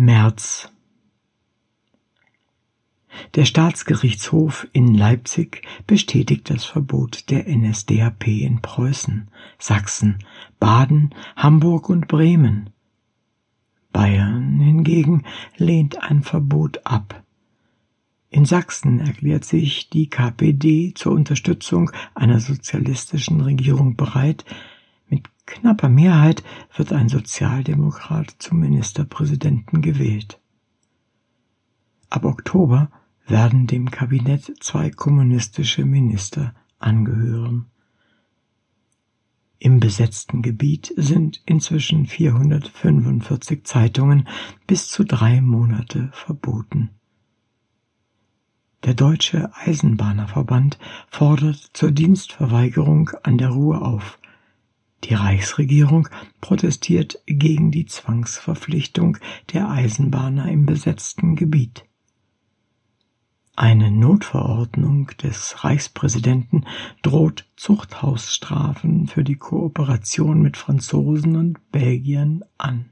März Der Staatsgerichtshof in Leipzig bestätigt das Verbot der NSDAP in Preußen, Sachsen, Baden, Hamburg und Bremen. Bayern hingegen lehnt ein Verbot ab. In Sachsen erklärt sich die KPD zur Unterstützung einer sozialistischen Regierung bereit, knapper Mehrheit wird ein Sozialdemokrat zum Ministerpräsidenten gewählt. Ab Oktober werden dem Kabinett zwei kommunistische Minister angehören. Im besetzten Gebiet sind inzwischen 445 Zeitungen bis zu drei Monate verboten. Der Deutsche Eisenbahnerverband fordert zur Dienstverweigerung an der Ruhr auf. Die Reichsregierung protestiert gegen die Zwangsverpflichtung der Eisenbahner im besetzten Gebiet. Eine Notverordnung des Reichspräsidenten droht Zuchthausstrafen für die Kooperation mit Franzosen und Belgiern an.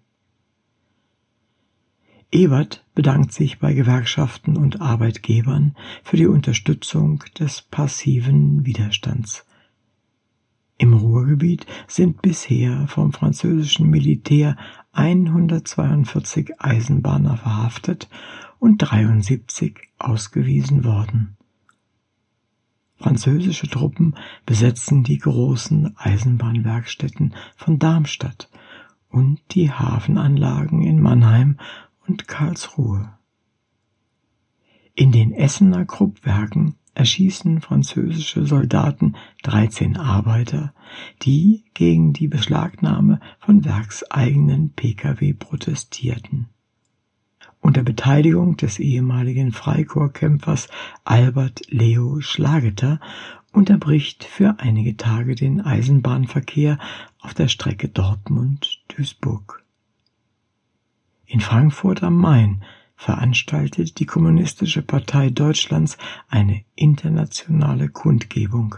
Ebert bedankt sich bei Gewerkschaften und Arbeitgebern für die Unterstützung des passiven Widerstands. Im Ruhrgebiet sind bisher vom französischen Militär 142 Eisenbahner verhaftet und 73 ausgewiesen worden. Französische Truppen besetzen die großen Eisenbahnwerkstätten von Darmstadt und die Hafenanlagen in Mannheim und Karlsruhe. In den Essener Kruppwerken erschießen französische Soldaten 13 Arbeiter, die gegen die Beschlagnahme von werkseigenen Pkw protestierten. Unter Beteiligung des ehemaligen Freikorpskämpfers Albert Leo Schlageter unterbricht für einige Tage den Eisenbahnverkehr auf der Strecke Dortmund-Duisburg. In Frankfurt am Main veranstaltet die Kommunistische Partei Deutschlands eine internationale Kundgebung.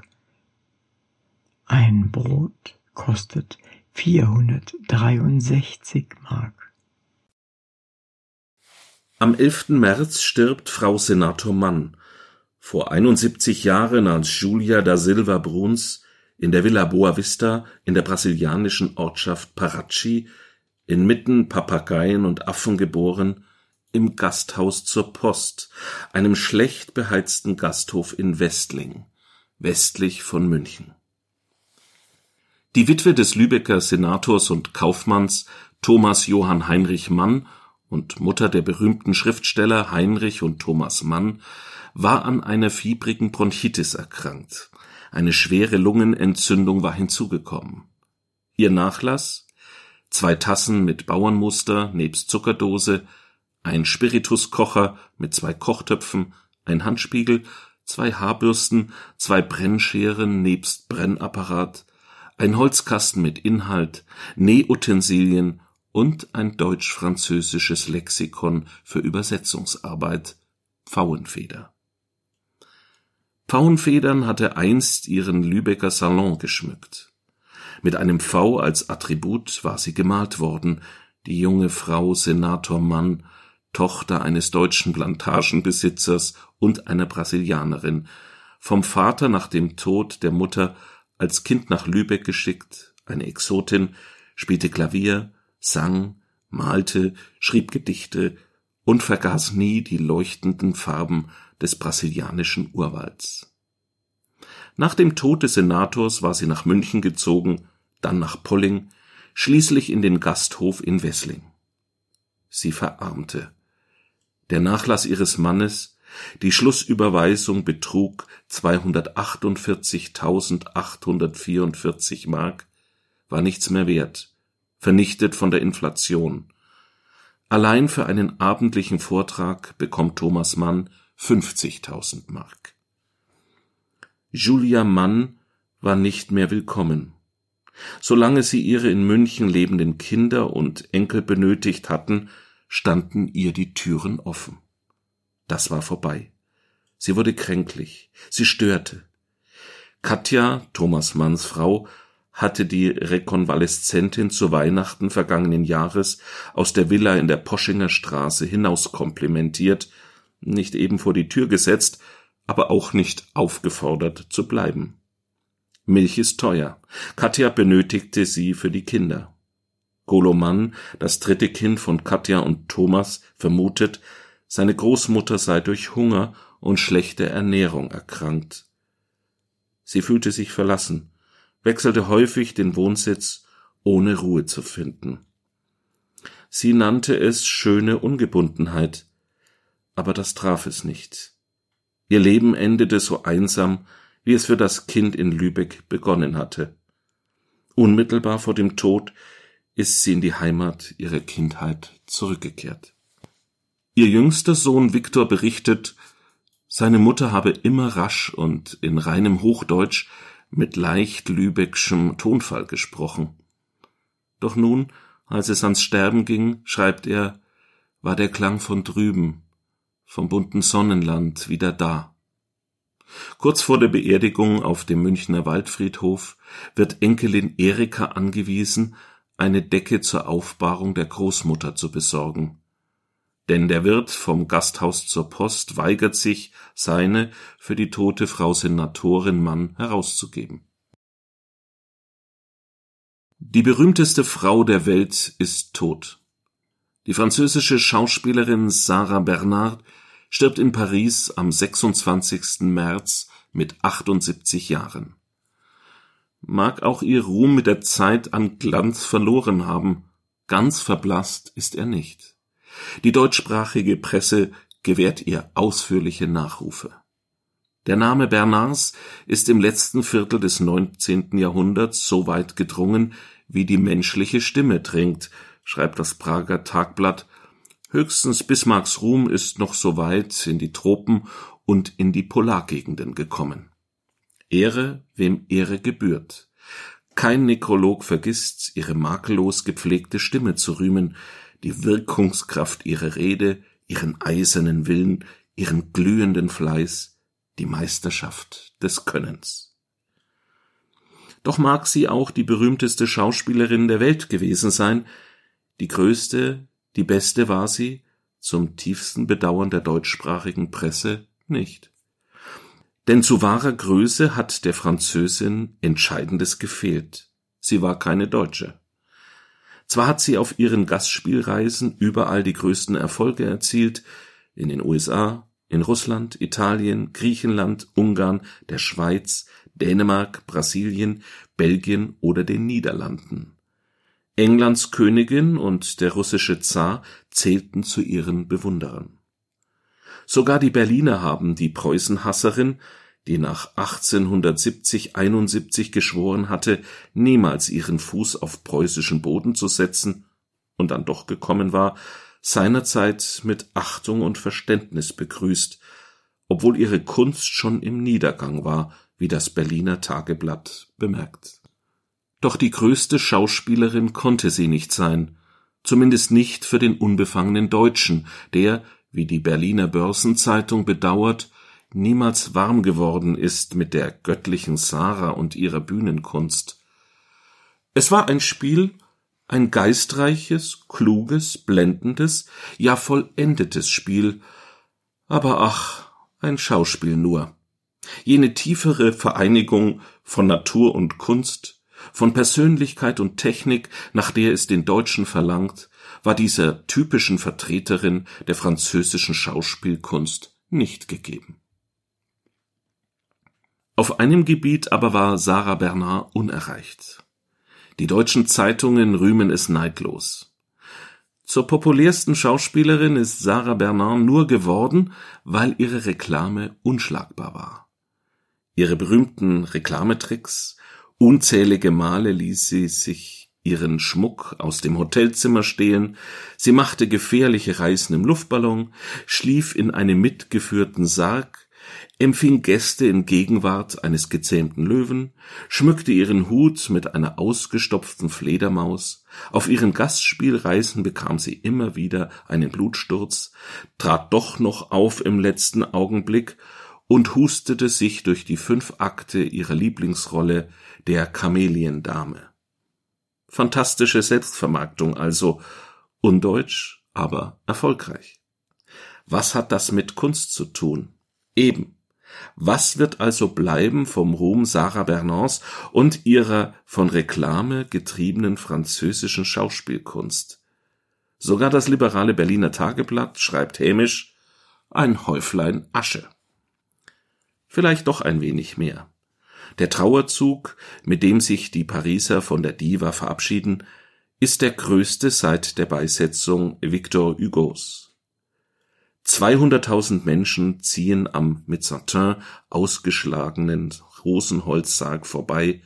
Ein Brot kostet 463 Mark. Am 11. März stirbt Frau Senator Mann. Vor 71 Jahren als Julia da Silva Bruns in der Villa Boa Vista in der brasilianischen Ortschaft Parachi inmitten Papageien und Affen geboren, im Gasthaus zur Post, einem schlecht beheizten Gasthof in Westling, westlich von München. Die Witwe des Lübecker Senators und Kaufmanns Thomas Johann Heinrich Mann und Mutter der berühmten Schriftsteller Heinrich und Thomas Mann war an einer fiebrigen Bronchitis erkrankt. Eine schwere Lungenentzündung war hinzugekommen. Ihr Nachlass? Zwei Tassen mit Bauernmuster nebst Zuckerdose, ein Spirituskocher mit zwei Kochtöpfen, ein Handspiegel, zwei Haarbürsten, zwei Brennscheren nebst Brennapparat, ein Holzkasten mit Inhalt, Nähutensilien und ein deutsch-französisches Lexikon für Übersetzungsarbeit, Pfauenfeder. Pfauenfedern hatte einst ihren Lübecker Salon geschmückt. Mit einem V als Attribut war sie gemalt worden, die junge Frau Senator Mann Tochter eines deutschen Plantagenbesitzers und einer Brasilianerin, vom Vater nach dem Tod der Mutter als Kind nach Lübeck geschickt, eine Exotin, spielte Klavier, sang, malte, schrieb Gedichte und vergaß nie die leuchtenden Farben des brasilianischen Urwalds. Nach dem Tod des Senators war sie nach München gezogen, dann nach Polling, schließlich in den Gasthof in Wessling. Sie verarmte. Der Nachlass ihres Mannes, die Schlussüberweisung betrug 248.844 Mark, war nichts mehr wert, vernichtet von der Inflation. Allein für einen abendlichen Vortrag bekommt Thomas Mann 50.000 Mark. Julia Mann war nicht mehr willkommen. Solange sie ihre in München lebenden Kinder und Enkel benötigt hatten, standen ihr die Türen offen. Das war vorbei. Sie wurde kränklich, sie störte. Katja, Thomas Manns Frau, hatte die Rekonvaleszentin zu Weihnachten vergangenen Jahres aus der Villa in der Poschinger Straße hinauskomplimentiert, nicht eben vor die Tür gesetzt, aber auch nicht aufgefordert zu bleiben. Milch ist teuer. Katja benötigte sie für die Kinder. Goloman, das dritte Kind von Katja und Thomas, vermutet, seine Großmutter sei durch Hunger und schlechte Ernährung erkrankt. Sie fühlte sich verlassen, wechselte häufig den Wohnsitz, ohne Ruhe zu finden. Sie nannte es schöne Ungebundenheit, aber das traf es nicht. Ihr Leben endete so einsam, wie es für das Kind in Lübeck begonnen hatte. Unmittelbar vor dem Tod ist sie in die Heimat ihrer Kindheit zurückgekehrt. Ihr jüngster Sohn Viktor berichtet, seine Mutter habe immer rasch und in reinem Hochdeutsch mit leicht lübeckschem Tonfall gesprochen. Doch nun, als es ans Sterben ging, schreibt er, war der Klang von drüben, vom bunten Sonnenland wieder da. Kurz vor der Beerdigung auf dem Münchner Waldfriedhof wird Enkelin Erika angewiesen, eine Decke zur Aufbahrung der Großmutter zu besorgen denn der Wirt vom Gasthaus zur Post weigert sich, seine für die tote Frau Senatorin Mann herauszugeben. Die berühmteste Frau der Welt ist tot. Die französische Schauspielerin Sarah Bernard stirbt in Paris am 26. März mit 78 Jahren. Mag auch ihr Ruhm mit der Zeit an Glanz verloren haben, ganz verblasst ist er nicht. Die deutschsprachige Presse gewährt ihr ausführliche Nachrufe. Der Name Bernards ist im letzten Viertel des 19. Jahrhunderts so weit gedrungen, wie die menschliche Stimme dringt, schreibt das Prager Tagblatt. Höchstens Bismarcks Ruhm ist noch so weit in die Tropen und in die Polargegenden gekommen. Ehre, wem Ehre gebührt. Kein Nekrolog vergisst, ihre makellos gepflegte Stimme zu rühmen, die Wirkungskraft ihrer Rede, ihren eisernen Willen, ihren glühenden Fleiß, die Meisterschaft des Könnens. Doch mag sie auch die berühmteste Schauspielerin der Welt gewesen sein, die größte, die beste war sie, zum tiefsten Bedauern der deutschsprachigen Presse nicht. Denn zu wahrer Größe hat der Französin Entscheidendes gefehlt. Sie war keine Deutsche. Zwar hat sie auf ihren Gastspielreisen überall die größten Erfolge erzielt, in den USA, in Russland, Italien, Griechenland, Ungarn, der Schweiz, Dänemark, Brasilien, Belgien oder den Niederlanden. Englands Königin und der russische Zar zählten zu ihren Bewunderern. Sogar die Berliner haben die Preußenhasserin die nach 1870/71 geschworen hatte, niemals ihren Fuß auf preußischen Boden zu setzen und dann doch gekommen war, seinerzeit mit Achtung und Verständnis begrüßt, obwohl ihre Kunst schon im Niedergang war, wie das Berliner Tageblatt bemerkt. Doch die größte Schauspielerin konnte sie nicht sein, zumindest nicht für den unbefangenen Deutschen, der, wie die Berliner Börsenzeitung bedauert, niemals warm geworden ist mit der göttlichen Sarah und ihrer Bühnenkunst. Es war ein Spiel, ein geistreiches, kluges, blendendes, ja vollendetes Spiel, aber ach, ein Schauspiel nur. Jene tiefere Vereinigung von Natur und Kunst, von Persönlichkeit und Technik, nach der es den Deutschen verlangt, war dieser typischen Vertreterin der französischen Schauspielkunst nicht gegeben. Auf einem Gebiet aber war Sarah Bernard unerreicht. Die deutschen Zeitungen rühmen es neidlos. Zur populärsten Schauspielerin ist Sarah Bernard nur geworden, weil ihre Reklame unschlagbar war. Ihre berühmten Reklametricks, unzählige Male ließ sie sich ihren Schmuck aus dem Hotelzimmer stehlen, sie machte gefährliche Reisen im Luftballon, schlief in einem mitgeführten Sarg, empfing Gäste in Gegenwart eines gezähmten Löwen, schmückte ihren Hut mit einer ausgestopften Fledermaus, auf ihren Gastspielreisen bekam sie immer wieder einen Blutsturz, trat doch noch auf im letzten Augenblick und hustete sich durch die fünf Akte ihrer Lieblingsrolle der Kameliendame. Fantastische Selbstvermarktung also, undeutsch, aber erfolgreich. Was hat das mit Kunst zu tun? Eben. Was wird also bleiben vom Ruhm Sarah Bernards und ihrer von Reklame getriebenen französischen Schauspielkunst? Sogar das liberale Berliner Tageblatt schreibt hämisch ein Häuflein Asche. Vielleicht doch ein wenig mehr. Der Trauerzug, mit dem sich die Pariser von der Diva verabschieden, ist der größte seit der Beisetzung Victor Hugos. 200.000 Menschen ziehen am mit Satin ausgeschlagenen Rosenholzsarg vorbei,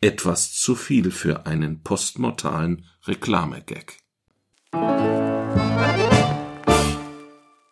etwas zu viel für einen postmortalen Reklamegag.